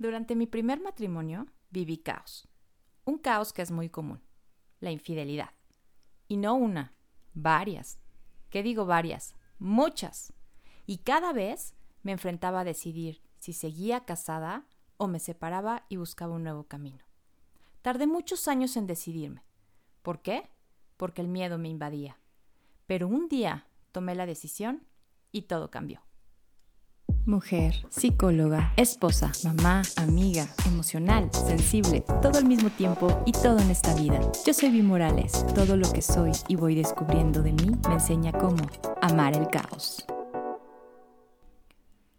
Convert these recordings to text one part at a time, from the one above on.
Durante mi primer matrimonio viví caos. Un caos que es muy común. La infidelidad. Y no una, varias. ¿Qué digo varias? Muchas. Y cada vez me enfrentaba a decidir si seguía casada o me separaba y buscaba un nuevo camino. Tardé muchos años en decidirme. ¿Por qué? Porque el miedo me invadía. Pero un día tomé la decisión y todo cambió mujer, psicóloga, esposa, mamá, amiga, emocional, sensible, todo al mismo tiempo y todo en esta vida. Yo soy Vi Morales. Todo lo que soy y voy descubriendo de mí me enseña cómo amar el caos.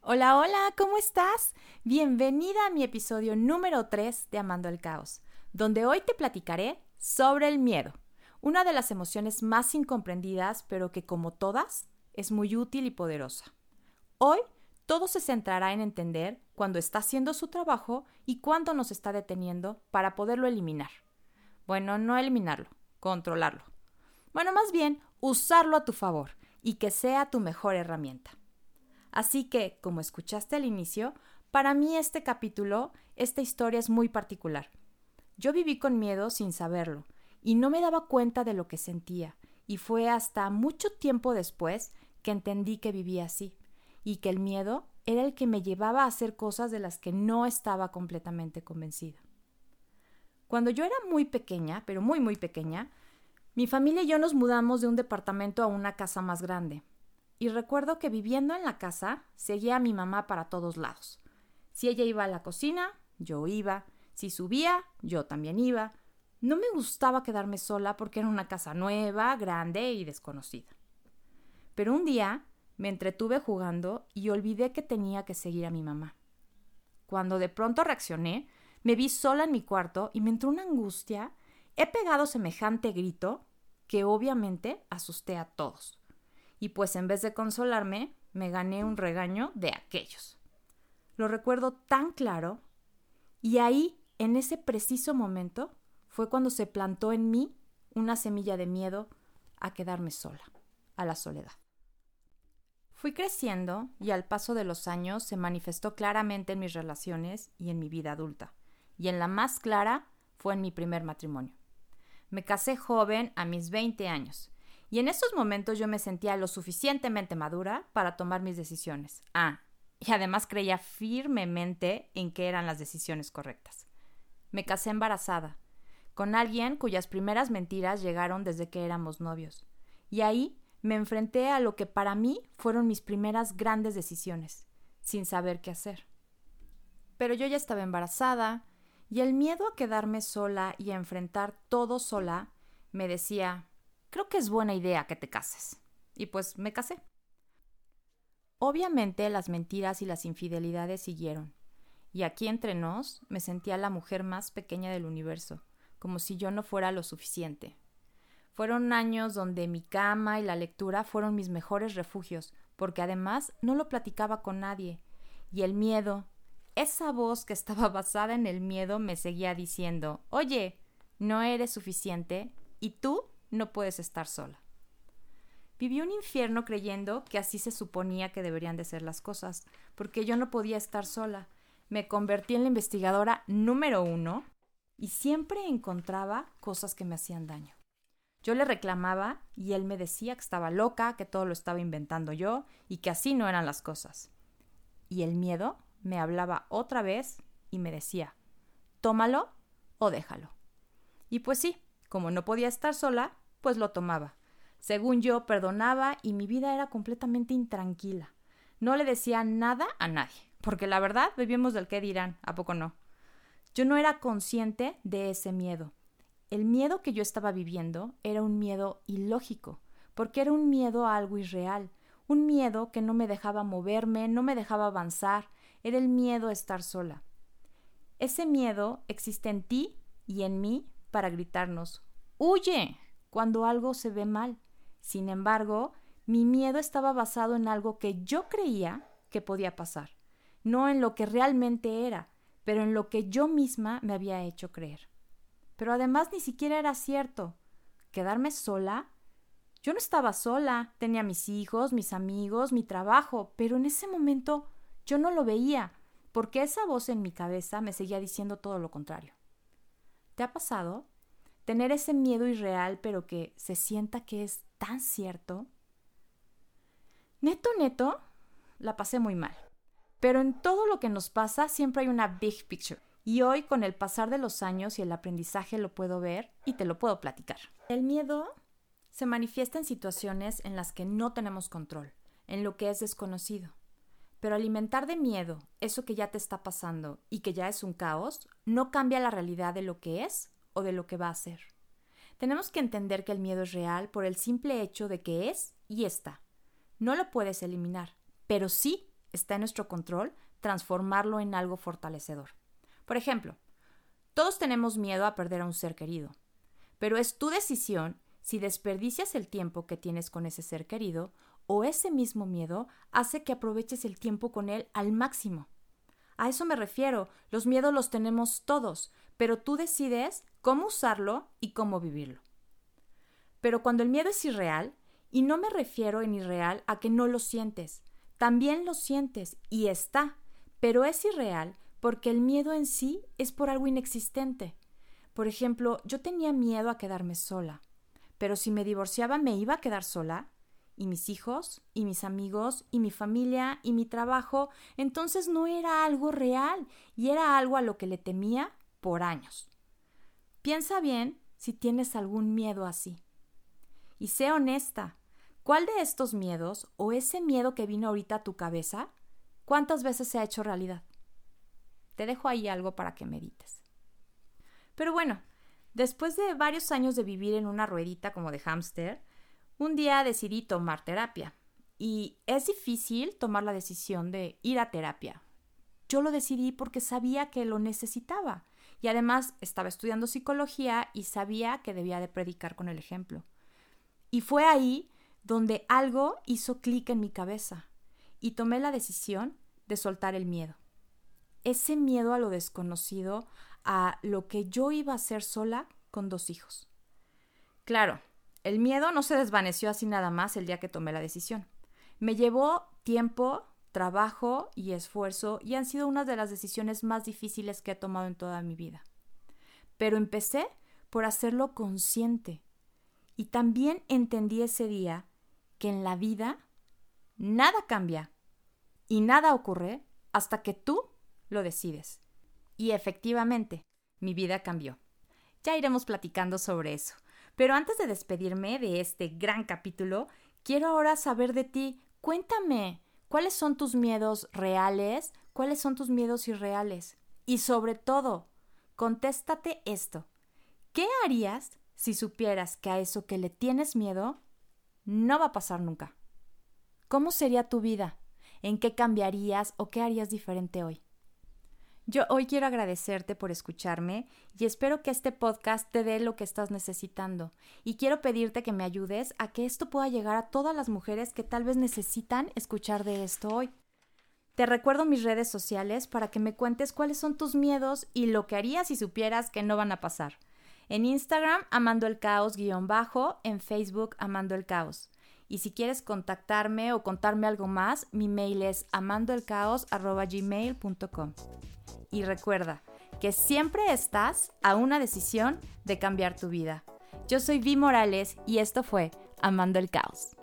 Hola, hola, ¿cómo estás? Bienvenida a mi episodio número 3 de Amando el Caos, donde hoy te platicaré sobre el miedo, una de las emociones más incomprendidas, pero que como todas, es muy útil y poderosa. Hoy todo se centrará en entender cuándo está haciendo su trabajo y cuándo nos está deteniendo para poderlo eliminar. Bueno, no eliminarlo, controlarlo. Bueno, más bien, usarlo a tu favor y que sea tu mejor herramienta. Así que, como escuchaste al inicio, para mí este capítulo, esta historia es muy particular. Yo viví con miedo sin saberlo y no me daba cuenta de lo que sentía, y fue hasta mucho tiempo después que entendí que vivía así y que el miedo era el que me llevaba a hacer cosas de las que no estaba completamente convencida. Cuando yo era muy pequeña, pero muy muy pequeña, mi familia y yo nos mudamos de un departamento a una casa más grande. Y recuerdo que viviendo en la casa seguía a mi mamá para todos lados. Si ella iba a la cocina, yo iba. Si subía, yo también iba. No me gustaba quedarme sola porque era una casa nueva, grande y desconocida. Pero un día me entretuve jugando y olvidé que tenía que seguir a mi mamá. Cuando de pronto reaccioné, me vi sola en mi cuarto y me entró una angustia. He pegado semejante grito que obviamente asusté a todos. Y pues en vez de consolarme, me gané un regaño de aquellos. Lo recuerdo tan claro y ahí, en ese preciso momento, fue cuando se plantó en mí una semilla de miedo a quedarme sola, a la soledad. Fui creciendo y al paso de los años se manifestó claramente en mis relaciones y en mi vida adulta, y en la más clara fue en mi primer matrimonio. Me casé joven a mis 20 años, y en esos momentos yo me sentía lo suficientemente madura para tomar mis decisiones. Ah, y además creía firmemente en que eran las decisiones correctas. Me casé embarazada, con alguien cuyas primeras mentiras llegaron desde que éramos novios, y ahí me enfrenté a lo que para mí fueron mis primeras grandes decisiones, sin saber qué hacer. Pero yo ya estaba embarazada, y el miedo a quedarme sola y a enfrentar todo sola me decía, creo que es buena idea que te cases. Y pues me casé. Obviamente las mentiras y las infidelidades siguieron, y aquí entre nos me sentía la mujer más pequeña del universo, como si yo no fuera lo suficiente, fueron años donde mi cama y la lectura fueron mis mejores refugios, porque además no lo platicaba con nadie. Y el miedo, esa voz que estaba basada en el miedo me seguía diciendo, oye, no eres suficiente y tú no puedes estar sola. Viví un infierno creyendo que así se suponía que deberían de ser las cosas, porque yo no podía estar sola. Me convertí en la investigadora número uno y siempre encontraba cosas que me hacían daño. Yo le reclamaba y él me decía que estaba loca, que todo lo estaba inventando yo y que así no eran las cosas. Y el miedo me hablaba otra vez y me decía, tómalo o déjalo. Y pues sí, como no podía estar sola, pues lo tomaba. Según yo, perdonaba y mi vida era completamente intranquila. No le decía nada a nadie, porque la verdad vivimos del qué dirán, ¿a poco no? Yo no era consciente de ese miedo el miedo que yo estaba viviendo era un miedo ilógico, porque era un miedo a algo irreal, un miedo que no me dejaba moverme, no me dejaba avanzar, era el miedo a estar sola. Ese miedo existe en ti y en mí para gritarnos Huye cuando algo se ve mal. Sin embargo, mi miedo estaba basado en algo que yo creía que podía pasar, no en lo que realmente era, pero en lo que yo misma me había hecho creer. Pero además ni siquiera era cierto. ¿Quedarme sola? Yo no estaba sola, tenía mis hijos, mis amigos, mi trabajo, pero en ese momento yo no lo veía, porque esa voz en mi cabeza me seguía diciendo todo lo contrario. ¿Te ha pasado? Tener ese miedo irreal, pero que se sienta que es tan cierto. Neto, neto, la pasé muy mal. Pero en todo lo que nos pasa siempre hay una big picture. Y hoy, con el pasar de los años y el aprendizaje, lo puedo ver y te lo puedo platicar. El miedo se manifiesta en situaciones en las que no tenemos control, en lo que es desconocido. Pero alimentar de miedo eso que ya te está pasando y que ya es un caos, no cambia la realidad de lo que es o de lo que va a ser. Tenemos que entender que el miedo es real por el simple hecho de que es y está. No lo puedes eliminar, pero sí está en nuestro control transformarlo en algo fortalecedor. Por ejemplo, todos tenemos miedo a perder a un ser querido, pero es tu decisión si desperdicias el tiempo que tienes con ese ser querido o ese mismo miedo hace que aproveches el tiempo con él al máximo. A eso me refiero, los miedos los tenemos todos, pero tú decides cómo usarlo y cómo vivirlo. Pero cuando el miedo es irreal, y no me refiero en irreal a que no lo sientes, también lo sientes y está, pero es irreal porque el miedo en sí es por algo inexistente. Por ejemplo, yo tenía miedo a quedarme sola, pero si me divorciaba me iba a quedar sola, y mis hijos, y mis amigos, y mi familia, y mi trabajo, entonces no era algo real, y era algo a lo que le temía por años. Piensa bien si tienes algún miedo así. Y sé honesta, ¿cuál de estos miedos, o ese miedo que vino ahorita a tu cabeza, cuántas veces se ha hecho realidad? Te dejo ahí algo para que medites. Pero bueno, después de varios años de vivir en una ruedita como de hámster, un día decidí tomar terapia. Y es difícil tomar la decisión de ir a terapia. Yo lo decidí porque sabía que lo necesitaba. Y además estaba estudiando psicología y sabía que debía de predicar con el ejemplo. Y fue ahí donde algo hizo clic en mi cabeza y tomé la decisión de soltar el miedo ese miedo a lo desconocido, a lo que yo iba a hacer sola con dos hijos. Claro, el miedo no se desvaneció así nada más el día que tomé la decisión. Me llevó tiempo, trabajo y esfuerzo y han sido una de las decisiones más difíciles que he tomado en toda mi vida. Pero empecé por hacerlo consciente y también entendí ese día que en la vida nada cambia y nada ocurre hasta que tú lo decides. Y efectivamente, mi vida cambió. Ya iremos platicando sobre eso. Pero antes de despedirme de este gran capítulo, quiero ahora saber de ti. Cuéntame, ¿cuáles son tus miedos reales? ¿Cuáles son tus miedos irreales? Y sobre todo, contéstate esto. ¿Qué harías si supieras que a eso que le tienes miedo no va a pasar nunca? ¿Cómo sería tu vida? ¿En qué cambiarías o qué harías diferente hoy? Yo hoy quiero agradecerte por escucharme y espero que este podcast te dé lo que estás necesitando. Y quiero pedirte que me ayudes a que esto pueda llegar a todas las mujeres que tal vez necesitan escuchar de esto hoy. Te recuerdo mis redes sociales para que me cuentes cuáles son tus miedos y lo que harías si supieras que no van a pasar. En Instagram, Amando el Caos guion bajo, en Facebook, Amando el Caos. Y si quieres contactarme o contarme algo más, mi mail es amandoelcaos.gmail.com. Y recuerda que siempre estás a una decisión de cambiar tu vida. Yo soy Vi Morales y esto fue Amando el Caos.